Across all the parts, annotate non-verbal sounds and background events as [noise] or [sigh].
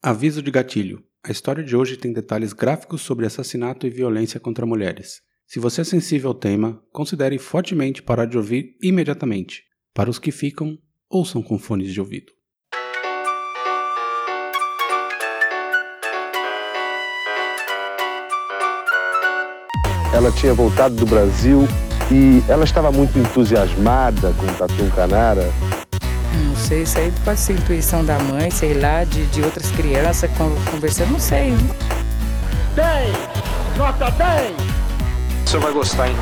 Aviso de gatilho. A história de hoje tem detalhes gráficos sobre assassinato e violência contra mulheres. Se você é sensível ao tema, considere fortemente parar de ouvir imediatamente. Para os que ficam, ouçam com fones de ouvido. Ela tinha voltado do Brasil e ela estava muito entusiasmada com o Tatu Canara sei, isso aí pode ser intuição da mãe, sei lá, de, de outras crianças conversando, não sei. 10! Nota 10! O senhor vai gostar, hein?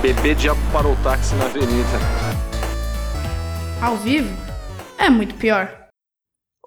Bebê diabo parou o táxi na avenida. Ao vivo? É muito pior.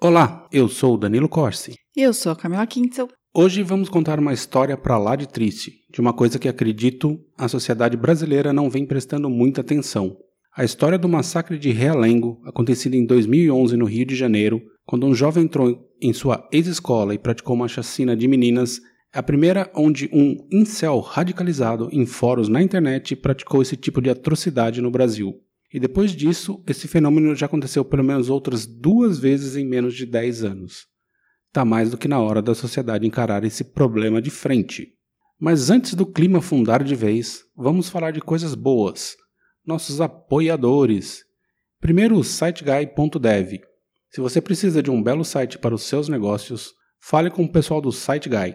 Olá, eu sou o Danilo Corsi. E eu sou a Camila Quintzel. Hoje vamos contar uma história para lá de triste, de uma coisa que acredito a sociedade brasileira não vem prestando muita atenção. A história do massacre de Realengo, acontecido em 2011 no Rio de Janeiro, quando um jovem entrou em sua ex-escola e praticou uma chacina de meninas, é a primeira onde um incel radicalizado em fóruns na internet praticou esse tipo de atrocidade no Brasil. E depois disso, esse fenômeno já aconteceu pelo menos outras duas vezes em menos de 10 anos. Tá mais do que na hora da sociedade encarar esse problema de frente. Mas antes do clima fundar de vez, vamos falar de coisas boas nossos apoiadores. Primeiro, siteguy.dev. Se você precisa de um belo site para os seus negócios, fale com o pessoal do SiteGuy.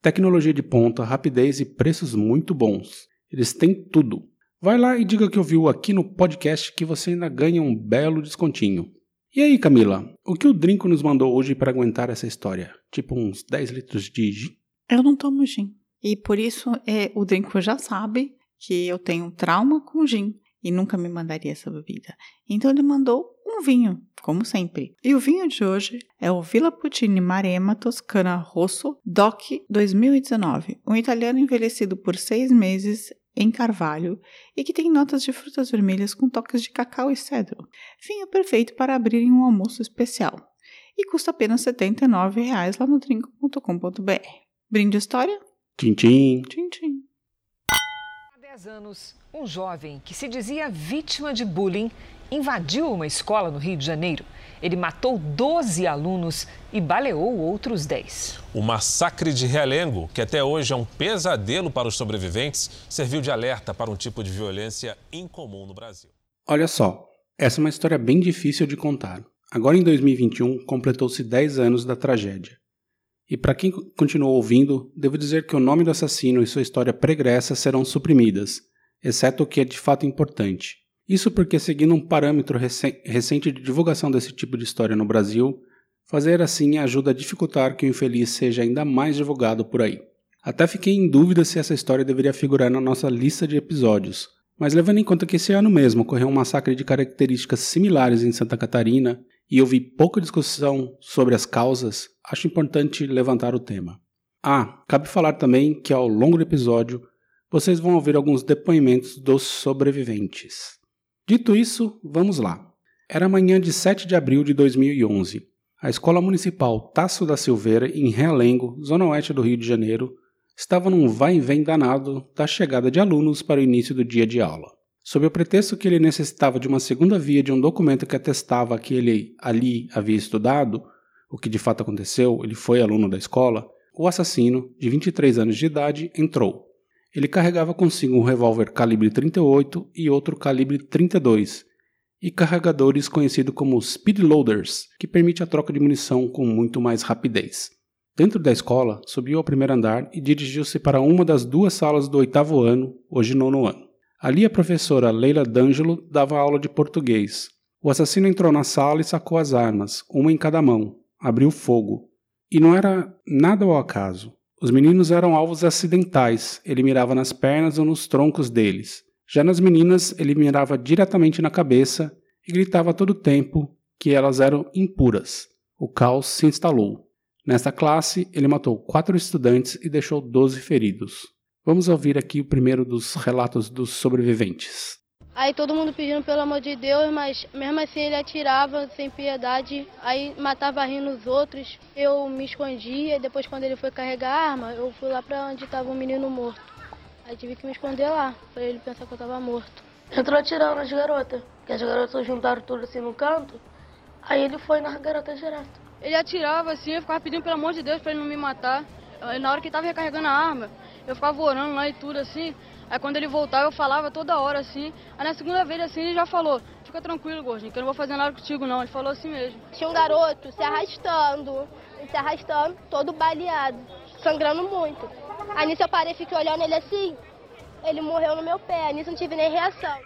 Tecnologia de ponta, rapidez e preços muito bons. Eles têm tudo. Vai lá e diga que ouviu aqui no podcast que você ainda ganha um belo descontinho. E aí, Camila, o que o Drinco nos mandou hoje para aguentar essa história? Tipo uns 10 litros de gin? Eu não tomo gin. E por isso é, o Drinco já sabe que eu tenho um trauma com gin e nunca me mandaria essa bebida. Então ele mandou um vinho, como sempre. E o vinho de hoje é o Villa Puccini Maremma Toscana Rosso DOC 2019, um italiano envelhecido por seis meses em carvalho e que tem notas de frutas vermelhas com toques de cacau e cedro. Vinho perfeito para abrir em um almoço especial. E custa apenas R$ 79,00 lá no trinco.com.br. Brinde história? Tchim, tchim. Tchim, tchim. 10 anos, um jovem que se dizia vítima de bullying invadiu uma escola no Rio de Janeiro. Ele matou 12 alunos e baleou outros 10. O massacre de Realengo, que até hoje é um pesadelo para os sobreviventes, serviu de alerta para um tipo de violência incomum no Brasil. Olha só, essa é uma história bem difícil de contar. Agora em 2021, completou-se 10 anos da tragédia. E para quem continuou ouvindo, devo dizer que o nome do assassino e sua história pregressa serão suprimidas, exceto o que é de fato importante. Isso porque, seguindo um parâmetro recente de divulgação desse tipo de história no Brasil, fazer assim ajuda a dificultar que o infeliz seja ainda mais divulgado por aí. Até fiquei em dúvida se essa história deveria figurar na nossa lista de episódios, mas levando em conta que esse ano mesmo ocorreu um massacre de características similares em Santa Catarina e houve pouca discussão sobre as causas, acho importante levantar o tema. Ah, cabe falar também que ao longo do episódio vocês vão ouvir alguns depoimentos dos sobreviventes. Dito isso, vamos lá. Era manhã de 7 de abril de 2011. A Escola Municipal Tasso da Silveira, em Realengo, zona oeste do Rio de Janeiro, estava num vai e vem danado da chegada de alunos para o início do dia de aula. Sob o pretexto que ele necessitava de uma segunda via de um documento que atestava que ele ali havia estudado, o que de fato aconteceu, ele foi aluno da escola, o assassino, de 23 anos de idade, entrou. Ele carregava consigo um revólver calibre 38 e outro calibre 32, e carregadores conhecidos como speed loaders, que permite a troca de munição com muito mais rapidez. Dentro da escola, subiu ao primeiro andar e dirigiu-se para uma das duas salas do oitavo ano, hoje nono ano. Ali a professora Leila D'Angelo dava aula de português. O assassino entrou na sala e sacou as armas, uma em cada mão. Abriu fogo. E não era nada ao acaso. Os meninos eram alvos acidentais, ele mirava nas pernas ou nos troncos deles. Já nas meninas, ele mirava diretamente na cabeça e gritava todo o tempo que elas eram impuras. O caos se instalou. Nesta classe, ele matou quatro estudantes e deixou doze feridos. Vamos ouvir aqui o primeiro dos relatos dos sobreviventes. Aí todo mundo pedindo pelo amor de Deus, mas mesmo assim ele atirava sem piedade, aí matava rindo os outros. Eu me escondia e depois quando ele foi carregar a arma, eu fui lá pra onde estava o um menino morto. Aí tive que me esconder lá, pra ele pensar que eu tava morto. Entrou atirando nas garotas, que as garotas juntaram tudo assim no canto, aí ele foi nas garotas direto. Ele atirava assim, eu ficava pedindo pelo amor de Deus pra ele não me matar. Na hora que ele tava recarregando a arma, eu ficava orando lá e tudo assim. Aí quando ele voltava, eu falava toda hora assim. Aí na segunda vez assim, ele já falou: Fica tranquilo, gordinho, que eu não vou fazer nada contigo não. Ele falou assim mesmo. Tinha um garoto se arrastando, se arrastando, todo baleado, sangrando muito. Aí nisso eu parei e fiquei olhando ele assim. Ele morreu no meu pé, nisso não tive nem reação.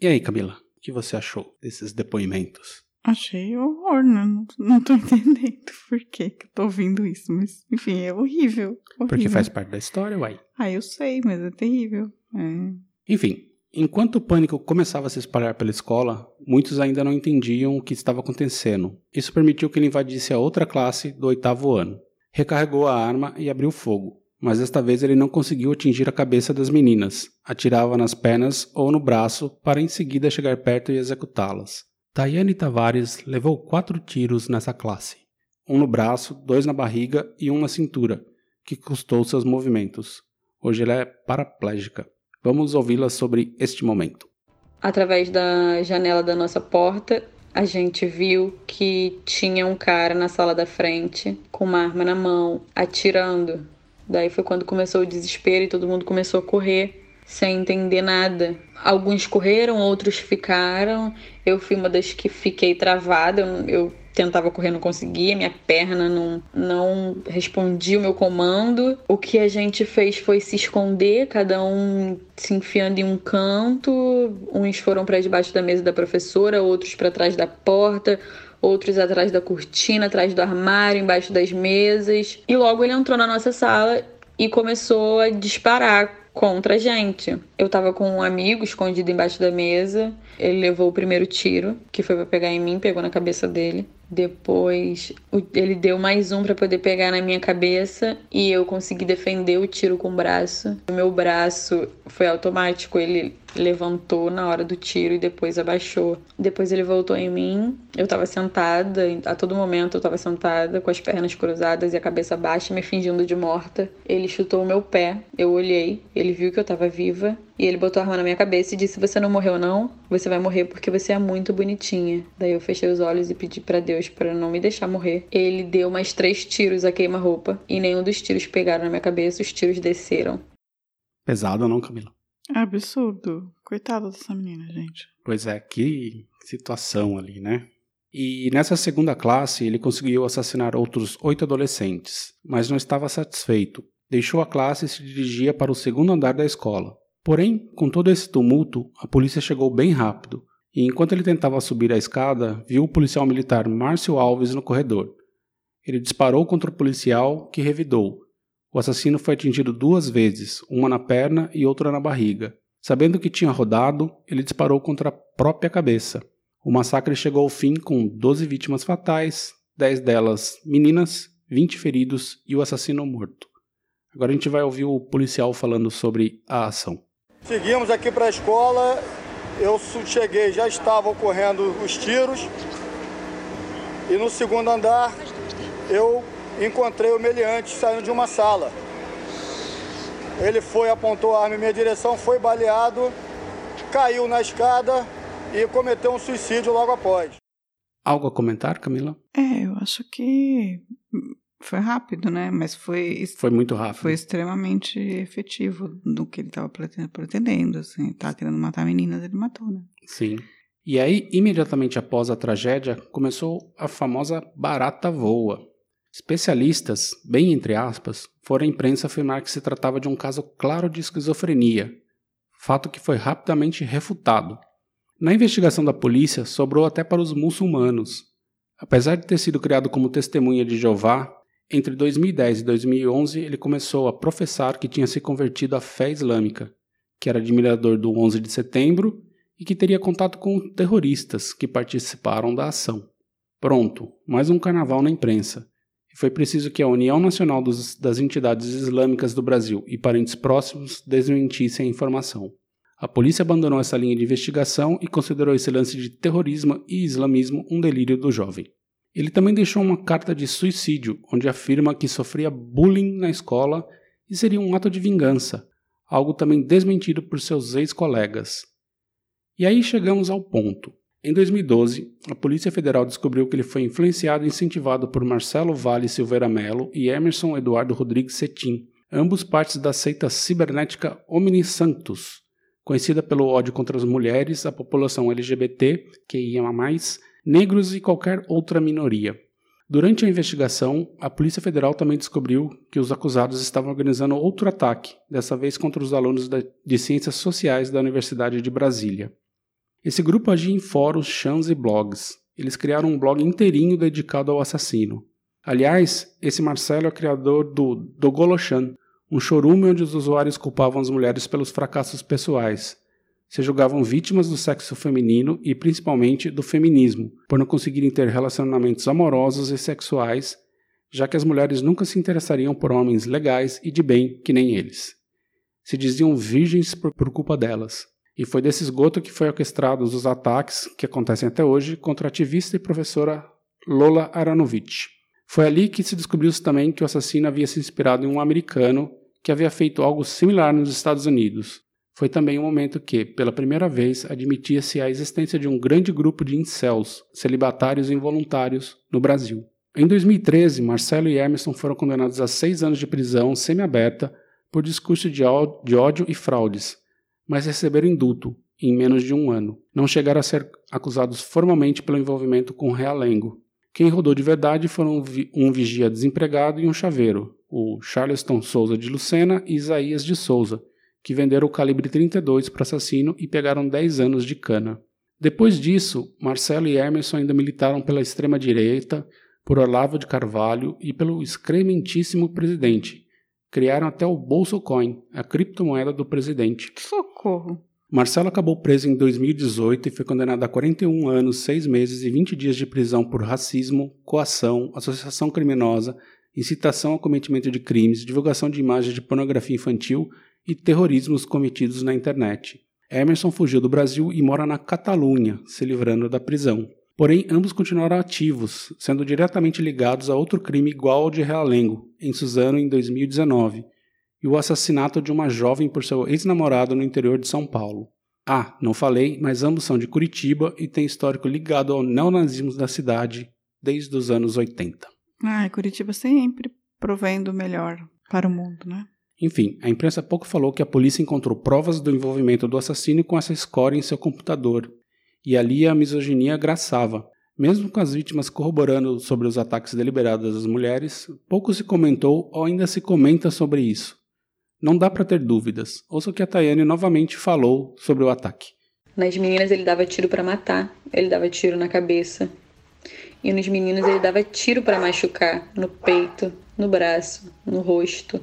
E aí, Camila, o que você achou desses depoimentos? Achei horror, né? Não, não tô [laughs] entendendo por que, que eu tô ouvindo isso, mas enfim, é horrível, horrível. Porque faz parte da história, uai. Ah, eu sei, mas é terrível. É. Enfim, enquanto o pânico começava a se espalhar pela escola, muitos ainda não entendiam o que estava acontecendo. Isso permitiu que ele invadisse a outra classe do oitavo ano. Recarregou a arma e abriu fogo mas desta vez ele não conseguiu atingir a cabeça das meninas. Atirava nas pernas ou no braço para em seguida chegar perto e executá-las. Tayane Tavares levou quatro tiros nessa classe: um no braço, dois na barriga e um na cintura, que custou seus movimentos. Hoje ela é paraplégica. Vamos ouvi-la sobre este momento. Através da janela da nossa porta, a gente viu que tinha um cara na sala da frente com uma arma na mão, atirando. Daí foi quando começou o desespero e todo mundo começou a correr sem entender nada. Alguns correram, outros ficaram. Eu fui uma das que fiquei travada. Eu, eu tentava correr, não conseguia. Minha perna não, não respondia o meu comando. O que a gente fez foi se esconder, cada um se enfiando em um canto. Uns foram para debaixo da mesa da professora, outros para trás da porta outros atrás da cortina, atrás do armário, embaixo das mesas. E logo ele entrou na nossa sala e começou a disparar contra a gente. Eu tava com um amigo escondido embaixo da mesa. Ele levou o primeiro tiro, que foi para pegar em mim, pegou na cabeça dele. Depois ele deu mais um para poder pegar na minha cabeça e eu consegui defender o tiro com o braço. O meu braço foi automático, ele levantou na hora do tiro e depois abaixou. Depois ele voltou em mim. Eu estava sentada, a todo momento eu estava sentada com as pernas cruzadas e a cabeça baixa, me fingindo de morta. Ele chutou o meu pé. Eu olhei, ele viu que eu estava viva e ele botou a arma na minha cabeça e disse: "Você não morreu não? Você vai morrer porque você é muito bonitinha". Daí eu fechei os olhos e pedi para Deus para não me deixar morrer. Ele deu mais três tiros a queima-roupa e nenhum dos tiros pegaram na minha cabeça, os tiros desceram. Pesado não, Camila? É absurdo. Coitada dessa menina, gente. Pois é, que situação ali, né? E nessa segunda classe ele conseguiu assassinar outros oito adolescentes, mas não estava satisfeito. Deixou a classe e se dirigia para o segundo andar da escola. Porém, com todo esse tumulto, a polícia chegou bem rápido, e enquanto ele tentava subir a escada, viu o policial militar Márcio Alves no corredor. Ele disparou contra o policial, que revidou, o assassino foi atingido duas vezes, uma na perna e outra na barriga. Sabendo que tinha rodado, ele disparou contra a própria cabeça. O massacre chegou ao fim com 12 vítimas fatais, 10 delas meninas, 20 feridos e o assassino morto. Agora a gente vai ouvir o policial falando sobre a ação. Seguimos aqui para a escola. Eu cheguei, já estavam ocorrendo os tiros. E no segundo andar, eu encontrei o meliante saindo de uma sala. Ele foi, apontou a arma em minha direção, foi baleado, caiu na escada e cometeu um suicídio logo após. Algo a comentar, Camila? É, eu acho que foi rápido, né? Mas foi. Foi muito rápido. Foi extremamente efetivo do que ele estava pretendendo, assim. Tava querendo matar meninas, ele matou, né? Sim. E aí, imediatamente após a tragédia, começou a famosa barata voa, Especialistas, bem entre aspas, foram à imprensa afirmar que se tratava de um caso claro de esquizofrenia, fato que foi rapidamente refutado. Na investigação da polícia, sobrou até para os muçulmanos. Apesar de ter sido criado como testemunha de Jeová, entre 2010 e 2011 ele começou a professar que tinha se convertido à fé islâmica, que era admirador do 11 de setembro e que teria contato com terroristas que participaram da ação. Pronto, mais um carnaval na imprensa e foi preciso que a União Nacional dos, das Entidades Islâmicas do Brasil e parentes próximos desmentissem a informação. A polícia abandonou essa linha de investigação e considerou esse lance de terrorismo e islamismo um delírio do jovem. Ele também deixou uma carta de suicídio, onde afirma que sofria bullying na escola e seria um ato de vingança, algo também desmentido por seus ex-colegas. E aí chegamos ao ponto. Em 2012, a Polícia Federal descobriu que ele foi influenciado e incentivado por Marcelo Vale Silveira Melo e Emerson Eduardo Rodrigues Cetim, ambos partes da seita cibernética Omni Santos, conhecida pelo ódio contra as mulheres, a população LGBT, que ia mais, negros e qualquer outra minoria. Durante a investigação, a Polícia Federal também descobriu que os acusados estavam organizando outro ataque, dessa vez contra os alunos de Ciências Sociais da Universidade de Brasília. Esse grupo agia em fóruns, chãs e blogs. Eles criaram um blog inteirinho dedicado ao assassino. Aliás, esse Marcelo é criador do Dogolochan, um chorume onde os usuários culpavam as mulheres pelos fracassos pessoais, se julgavam vítimas do sexo feminino e principalmente do feminismo, por não conseguirem ter relacionamentos amorosos e sexuais, já que as mulheres nunca se interessariam por homens legais e de bem que nem eles. Se diziam virgens por, por culpa delas. E foi desse esgoto que foi orquestrados os ataques que acontecem até hoje contra a ativista e professora Lola Aranovich. Foi ali que se descobriu também que o assassino havia se inspirado em um americano que havia feito algo similar nos Estados Unidos, foi também o um momento que, pela primeira vez, admitia-se a existência de um grande grupo de incels, celibatários involuntários, no Brasil. Em 2013, Marcelo e Emerson foram condenados a seis anos de prisão semiaberta por discurso de ódio e fraudes, mas receberam indulto em menos de um ano. Não chegaram a ser acusados formalmente pelo envolvimento com realengo. Quem rodou de verdade foram um vigia desempregado e um chaveiro, o Charleston Souza de Lucena e Isaías de Souza, que venderam o calibre 32 para assassino e pegaram 10 anos de cana. Depois disso, Marcelo e Emerson ainda militaram pela extrema-direita, por Olavo de Carvalho e pelo excrementíssimo presidente. Criaram até o Bolso Coin, a criptomoeda do presidente. Socorro! Marcelo acabou preso em 2018 e foi condenado a 41 anos, 6 meses e 20 dias de prisão por racismo, coação, associação criminosa, incitação ao cometimento de crimes, divulgação de imagens de pornografia infantil e terrorismos cometidos na internet. Emerson fugiu do Brasil e mora na Catalunha, se livrando da prisão. Porém, ambos continuaram ativos, sendo diretamente ligados a outro crime igual ao de Realengo, em Suzano em 2019, e o assassinato de uma jovem por seu ex-namorado no interior de São Paulo. Ah, não falei, mas ambos são de Curitiba e têm histórico ligado ao neonazismo da cidade desde os anos 80. Ah, Curitiba sempre provendo o melhor para o mundo, né? Enfim, a imprensa pouco falou que a polícia encontrou provas do envolvimento do assassino com essa score em seu computador, e ali a misoginia graçava. Mesmo com as vítimas corroborando sobre os ataques deliberados às mulheres, pouco se comentou ou ainda se comenta sobre isso. Não dá para ter dúvidas. Ouça o que a Tayane novamente falou sobre o ataque. Nas meninas ele dava tiro para matar, ele dava tiro na cabeça. E nos meninos ele dava tiro para machucar, no peito, no braço, no rosto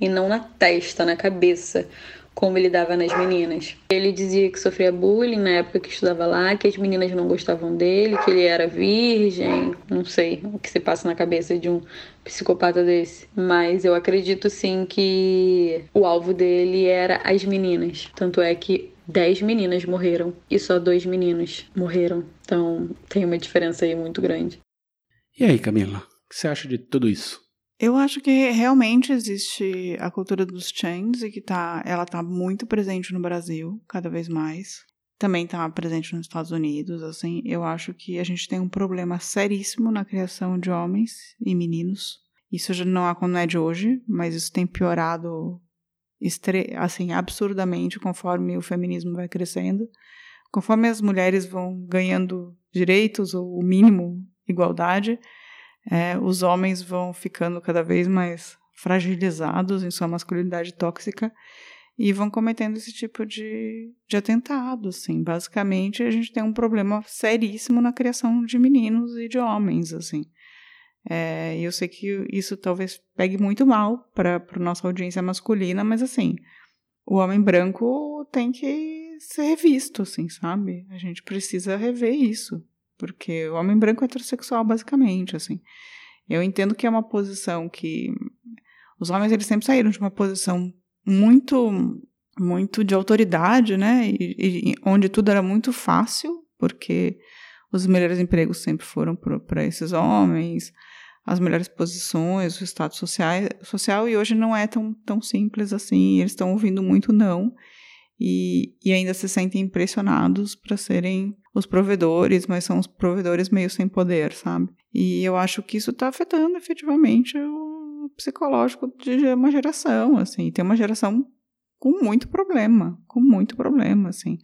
e não na testa, na cabeça, como ele dava nas meninas. Ele dizia que sofria bullying na época que estudava lá, que as meninas não gostavam dele, que ele era virgem, não sei o que se passa na cabeça de um psicopata desse. Mas eu acredito sim que o alvo dele era as meninas. Tanto é que dez meninas morreram e só dois meninos morreram. Então tem uma diferença aí muito grande. E aí, Camila, o que você acha de tudo isso? Eu acho que realmente existe a cultura dos chains e que tá, ela está muito presente no Brasil, cada vez mais. Também está presente nos Estados Unidos, assim. Eu acho que a gente tem um problema seríssimo na criação de homens e meninos. Isso já não, não é de hoje, mas isso tem piorado assim absurdamente conforme o feminismo vai crescendo. Conforme as mulheres vão ganhando direitos ou o mínimo igualdade, é, os homens vão ficando cada vez mais fragilizados em sua masculinidade tóxica e vão cometendo esse tipo de, de atentado, assim. Basicamente, a gente tem um problema seríssimo na criação de meninos e de homens, assim. É, eu sei que isso talvez pegue muito mal para a nossa audiência masculina, mas assim, o homem branco tem que ser revisto, assim, sabe? A gente precisa rever isso porque o homem branco é heterossexual, basicamente, assim. Eu entendo que é uma posição que os homens eles sempre saíram de uma posição muito muito de autoridade, né? E, e onde tudo era muito fácil, porque os melhores empregos sempre foram para esses homens, as melhores posições, o status social, social e hoje não é tão, tão simples assim. Eles estão ouvindo muito não e, e ainda se sentem impressionados para serem os provedores, mas são os provedores meio sem poder, sabe? E eu acho que isso está afetando efetivamente o psicológico de uma geração, assim. Tem uma geração com muito problema, com muito problema, assim.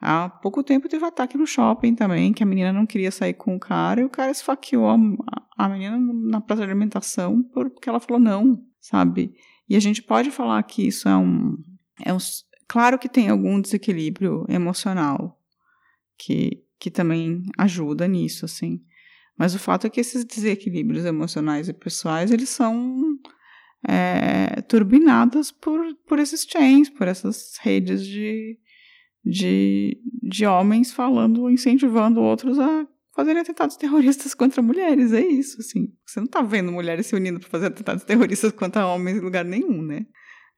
Há pouco tempo teve ataque no shopping também, que a menina não queria sair com o cara e o cara esfaqueou a, a menina na praça de alimentação porque ela falou não, sabe? E a gente pode falar que isso é um, é um. Claro que tem algum desequilíbrio emocional que, que também ajuda nisso, assim. Mas o fato é que esses desequilíbrios emocionais e pessoais, eles são é, turbinados por, por esses chains, por essas redes de, de, de homens falando, incentivando outros a fazerem atentados terroristas [laughs] contra mulheres. É isso, assim. Você não tá vendo mulheres se unindo para fazer atentados terroristas [laughs] contra homens em lugar nenhum, né?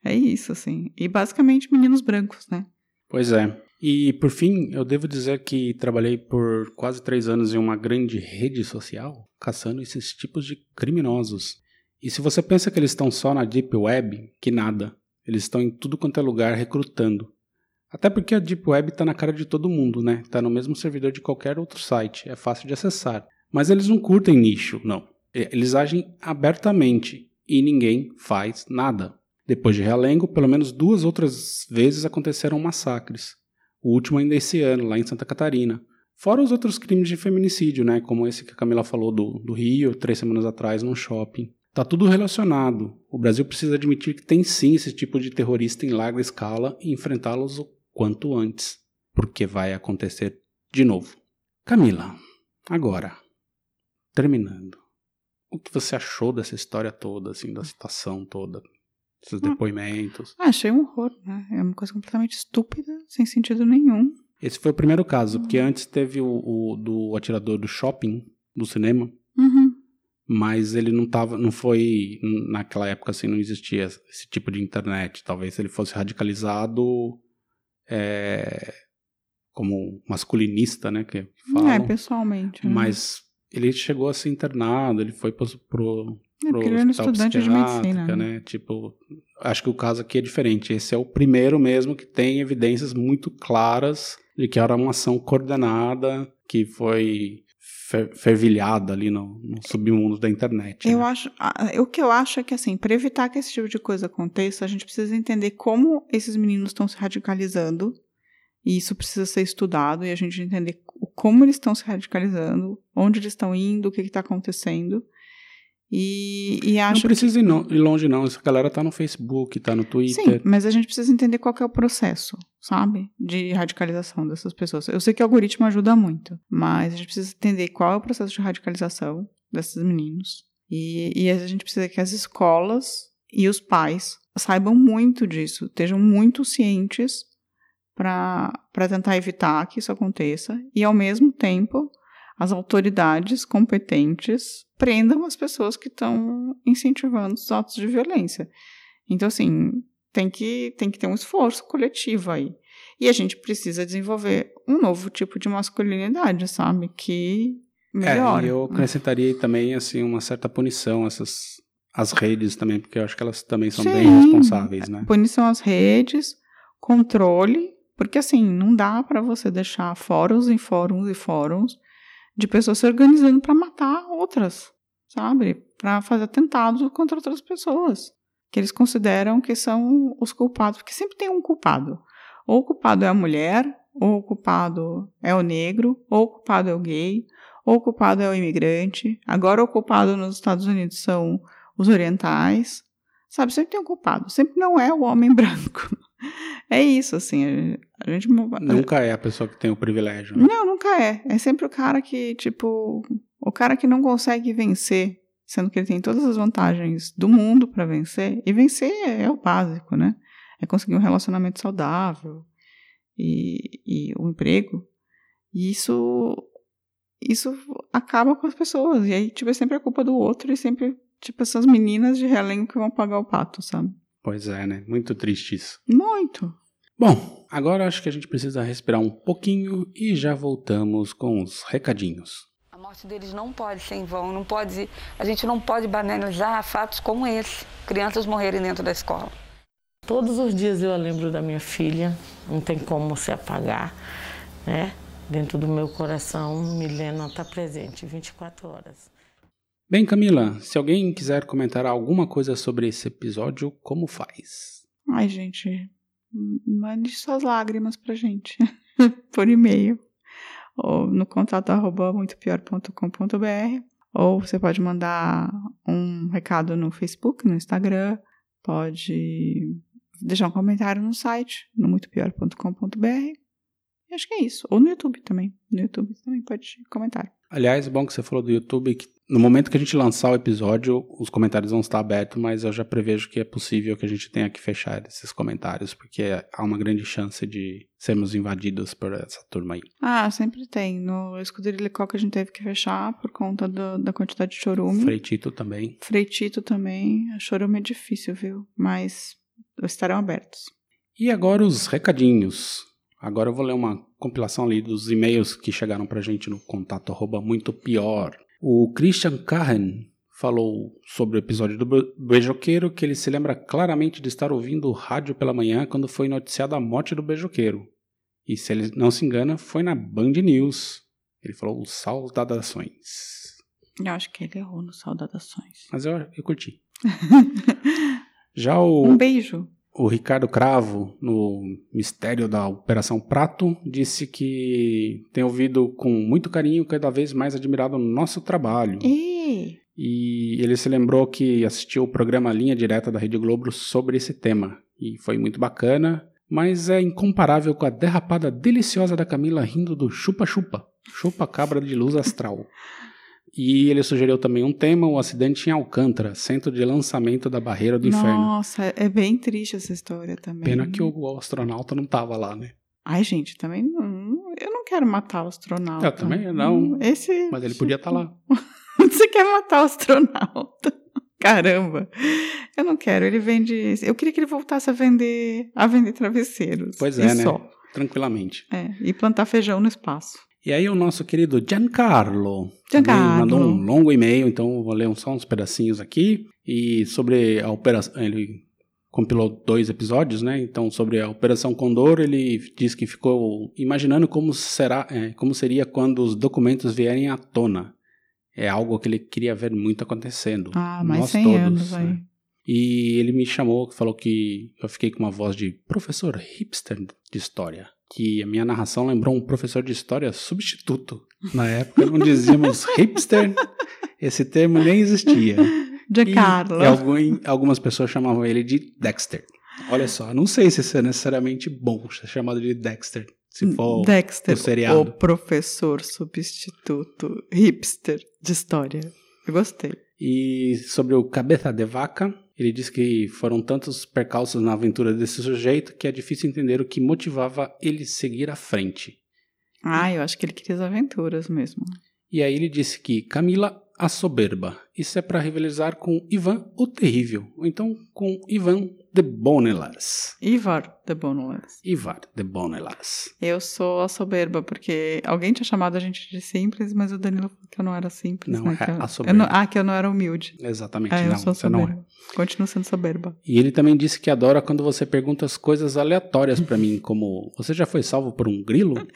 É isso, assim. E basicamente meninos brancos, né? Pois é. E por fim, eu devo dizer que trabalhei por quase três anos em uma grande rede social caçando esses tipos de criminosos. E se você pensa que eles estão só na Deep Web, que nada. Eles estão em tudo quanto é lugar recrutando. Até porque a Deep Web está na cara de todo mundo, né? Está no mesmo servidor de qualquer outro site, é fácil de acessar. Mas eles não curtem nicho, não. Eles agem abertamente e ninguém faz nada. Depois de Realengo, pelo menos duas outras vezes aconteceram massacres. O último ainda esse ano, lá em Santa Catarina. Fora os outros crimes de feminicídio, né? Como esse que a Camila falou do, do Rio, três semanas atrás, num shopping. Tá tudo relacionado. O Brasil precisa admitir que tem sim esse tipo de terrorista em larga escala e enfrentá-los quanto antes, porque vai acontecer de novo. Camila, agora, terminando, o que você achou dessa história toda, assim, da situação toda, esses ah. depoimentos? Ah, achei um horror, né? É uma coisa completamente estúpida, sem sentido nenhum. Esse foi o primeiro caso, porque antes teve o, o do atirador do shopping, do cinema, uhum. mas ele não tava, não foi, naquela época assim, não existia esse tipo de internet. Talvez se ele fosse radicalizado, é, como masculinista, né, que fala. É, pessoalmente. Né? Mas ele chegou a ser internado, ele foi pro, pro, é, pro ele era estudante de medicina, né? né? Tipo, acho que o caso aqui é diferente. Esse é o primeiro mesmo que tem evidências muito claras de que era uma ação coordenada que foi fervilhada ali no, no, submundo da internet. Eu né? acho, o que eu acho é que assim, para evitar que esse tipo de coisa aconteça, a gente precisa entender como esses meninos estão se radicalizando. E isso precisa ser estudado e a gente entender como eles estão se radicalizando, onde eles estão indo, o que está acontecendo. E, e acho não precisa que... ir longe, não. Essa galera tá no Facebook, tá no Twitter. Sim, mas a gente precisa entender qual é o processo, sabe? De radicalização dessas pessoas. Eu sei que o algoritmo ajuda muito, mas a gente precisa entender qual é o processo de radicalização desses meninos. E, e a gente precisa que as escolas e os pais saibam muito disso, estejam muito cientes para tentar evitar que isso aconteça e, ao mesmo tempo, as autoridades competentes prendam as pessoas que estão incentivando os atos de violência. Então, assim, tem que, tem que ter um esforço coletivo aí. E a gente precisa desenvolver um novo tipo de masculinidade, sabe? Que melhora. É, e eu acrescentaria também, assim, uma certa punição, essas as redes também, porque eu acho que elas também são Sim, bem responsáveis, né? Punição às redes, controle, porque assim, não dá para você deixar fóruns e fóruns e fóruns de pessoas se organizando para matar outras, sabe? Para fazer atentados contra outras pessoas que eles consideram que são os culpados, porque sempre tem um culpado. Ou o culpado é a mulher, ou o culpado é o negro, ou o culpado é o gay, ou o culpado é o imigrante. Agora o culpado nos Estados Unidos são os orientais. Sabe, sempre tem um culpado, sempre não é o homem [laughs] branco. [laughs] É isso, assim, a gente... Nunca é a pessoa que tem o privilégio. Né? Não, nunca é. É sempre o cara que, tipo, o cara que não consegue vencer, sendo que ele tem todas as vantagens do mundo para vencer. E vencer é o básico, né? É conseguir um relacionamento saudável e, e o um emprego. E isso, isso acaba com as pessoas. E aí, tipo, é sempre a culpa do outro e sempre, tipo, essas meninas de realengo que vão pagar o pato, sabe? Pois é, né? Muito triste isso. Muito. Bom, agora acho que a gente precisa respirar um pouquinho e já voltamos com os recadinhos. A morte deles não pode ser em vão, não pode, a gente não pode banalizar fatos como esse, crianças morrerem dentro da escola. Todos os dias eu lembro da minha filha, não tem como se apagar, né? dentro do meu coração, Milena está presente 24 horas. Bem, Camila, se alguém quiser comentar alguma coisa sobre esse episódio, como faz? Ai, gente, mande suas lágrimas pra gente [laughs] por e-mail ou no contato arroba muitopior.com.br ou você pode mandar um recado no Facebook, no Instagram, pode deixar um comentário no site, no muitopior.com.br. Acho que é isso. Ou no YouTube também. No YouTube também pode comentar. Aliás, bom que você falou do YouTube, que no momento que a gente lançar o episódio, os comentários vão estar abertos, mas eu já prevejo que é possível que a gente tenha que fechar esses comentários, porque há uma grande chance de sermos invadidos por essa turma aí. Ah, sempre tem. No Escuderia Lecoque a gente teve que fechar por conta do, da quantidade de chorume. Freitito também. Freitito também. A chorume é difícil, viu? Mas estarão abertos. E agora os recadinhos. Agora eu vou ler uma compilação ali dos e-mails que chegaram pra gente no contato arroba muito pior. O Christian Carren falou sobre o episódio do beijoqueiro que ele se lembra claramente de estar ouvindo o rádio pela manhã quando foi noticiada a morte do beijoqueiro. E se ele não se engana, foi na Band News. Ele falou saudadações. Eu acho que ele errou no saudadações. Mas eu, eu curti. [laughs] Já o. Um beijo. O Ricardo Cravo, no Mistério da Operação Prato, disse que tem ouvido com muito carinho, cada vez mais admirado o nosso trabalho. E... E ele se lembrou que assistiu o programa Linha Direta da Rede Globo sobre esse tema. E foi muito bacana, mas é incomparável com a derrapada deliciosa da Camila rindo do chupa-chupa, chupa-cabra de luz astral. [laughs] E ele sugeriu também um tema, o acidente em Alcântara, centro de lançamento da barreira do inferno. Nossa, é bem triste essa história também. Pena que o astronauta não tava lá, né? Ai, gente, também não, eu não quero matar o astronauta. Eu também não. Esse, mas ele podia estar tá lá. [laughs] Você quer matar o astronauta? [laughs] Caramba. Eu não quero, ele vende, eu queria que ele voltasse a vender, a vender travesseiros. Pois é, né? Só. Tranquilamente. É, e plantar feijão no espaço. E aí o nosso querido Giancarlo, Giancarlo. mandou um longo e-mail, então vou ler só uns pedacinhos aqui. E sobre a operação, ele compilou dois episódios, né? Então sobre a Operação Condor, ele diz que ficou imaginando como será, é, como seria quando os documentos vierem à tona. É algo que ele queria ver muito acontecendo. Ah, mais Nós 100 todos, anos aí. Né? E ele me chamou, falou que eu fiquei com uma voz de professor hipster de história que a minha narração lembrou um professor de história substituto. Na época não dizíamos [laughs] hipster, esse termo nem existia. De Carlo. Algum, algumas pessoas chamavam ele de Dexter. Olha só, não sei se isso é necessariamente bom ser chamado de Dexter. Se for Dexter, o seriado. o professor substituto hipster de história. Eu gostei. E sobre o cabeça de vaca, ele diz que foram tantos percalços na aventura desse sujeito que é difícil entender o que motivava ele seguir à frente. Ah, eu acho que ele queria as aventuras mesmo. E aí ele disse que Camila a soberba. Isso é para rivalizar com Ivan o terrível, ou então com Ivan the Boneless. Ivar the Boneless. Ivar the Boneless. Eu sou a soberba, porque alguém tinha chamado a gente de simples, mas o Danilo falou que eu não era simples. Não, né? é eu, a soberba. Não, ah, que eu não era humilde. Exatamente, é, não, você não soberba. é. Continuo sendo soberba. E ele também disse que adora quando você pergunta as coisas aleatórias para mim, como você já foi salvo por um grilo? [laughs]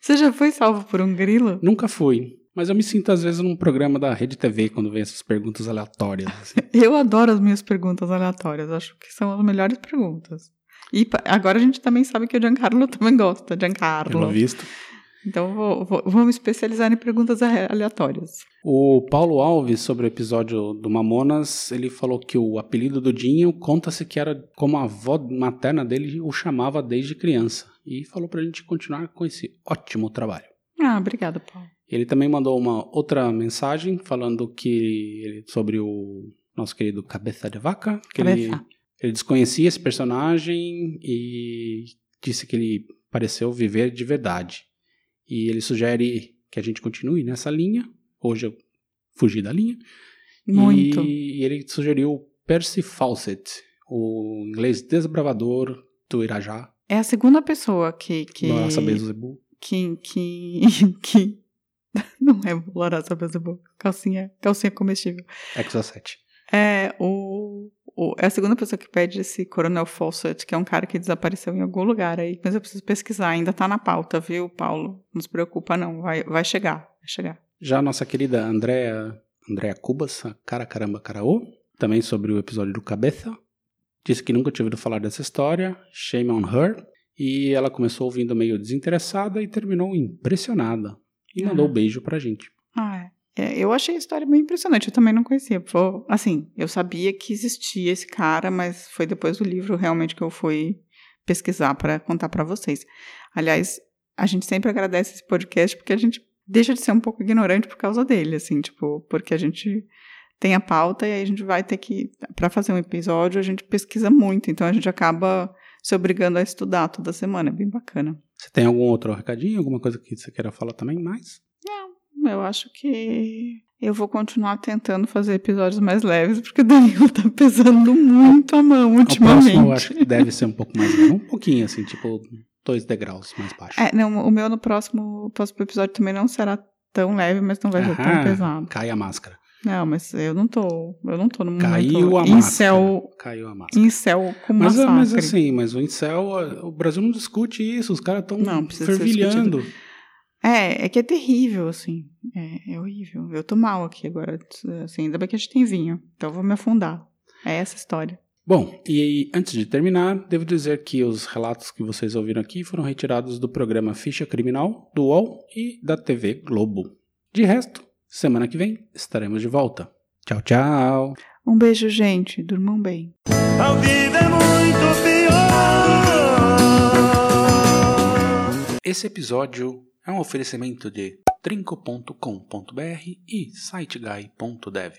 Você já foi salvo por um grilo? Nunca fui. Mas eu me sinto às vezes num programa da Rede TV quando vem essas perguntas aleatórias. Assim. [laughs] eu adoro as minhas perguntas aleatórias, acho que são as melhores perguntas. E agora a gente também sabe que o Giancarlo [laughs] também gosta, Giancarlo. Pelo visto. Então vou, vou, vou me especializar em perguntas aleatórias. O Paulo Alves, sobre o episódio do Mamonas, ele falou que o apelido do Dinho conta-se que era como a avó materna dele o chamava desde criança. E falou pra gente continuar com esse ótimo trabalho. Ah, obrigada, Paulo. Ele também mandou uma outra mensagem falando que sobre o nosso querido Cabeça de Vaca, que ele, ele desconhecia esse personagem e disse que ele pareceu viver de verdade. E ele sugere que a gente continue nessa linha. Hoje eu fugi da linha. Muito. E ele sugeriu Percy Fawcett, o inglês desbravador do Irajá. É a segunda pessoa que. que... Nossa, Beelzebub. Que, que, [laughs] que [laughs] Não é Loraça Beelzebub. Calcinha, calcinha comestível. Exo 7. É, o, o, é a segunda pessoa que pede esse Coronel Fawcett, que é um cara que desapareceu em algum lugar aí. Mas eu preciso pesquisar, ainda tá na pauta, viu, Paulo? Não se preocupa, não. Vai, vai chegar, vai chegar. Já a nossa querida Andréa, Andréa Cubas, a cara caramba caraô, também sobre o episódio do Cabeça, disse que nunca tinha ouvido falar dessa história, shame on her, e ela começou ouvindo meio desinteressada e terminou impressionada. E mandou um beijo pra gente. Ah, é. É, eu achei a história bem impressionante, eu também não conhecia. Assim, eu sabia que existia esse cara, mas foi depois do livro realmente que eu fui pesquisar para contar para vocês. Aliás, a gente sempre agradece esse podcast porque a gente deixa de ser um pouco ignorante por causa dele, assim, tipo, porque a gente tem a pauta e aí a gente vai ter que, para fazer um episódio, a gente pesquisa muito, então a gente acaba se obrigando a estudar toda semana, é bem bacana. Você tem algum outro recadinho, alguma coisa que você queira falar também mais? Eu acho que eu vou continuar tentando fazer episódios mais leves, porque o Danilo tá pesando muito a mão ultimamente. O próximo eu acho que deve ser um pouco mais leve, um pouquinho assim, tipo dois degraus mais baixo. É, não, o meu no próximo, próximo episódio também não será tão leve, mas não vai ser tão pesado. Cai a máscara. Não, mas eu não tô, eu não tô no momento Caiu a incel, máscara. Caiu a máscara. Incel com mas, massacre. mas assim, mas o incel, o Brasil não discute isso, os caras estão fervilhando. É, é que é terrível, assim. É, é, horrível. Eu tô mal aqui agora. Assim, ainda bem que a gente tem vinho. Então eu vou me afundar. É essa história. Bom, e antes de terminar, devo dizer que os relatos que vocês ouviram aqui foram retirados do programa Ficha Criminal, do UOL e da TV Globo. De resto, semana que vem estaremos de volta. Tchau, tchau. Um beijo, gente. Durmam bem. A vida é muito pior. Esse episódio é um oferecimento de trinco.com.br e siteguy.dev.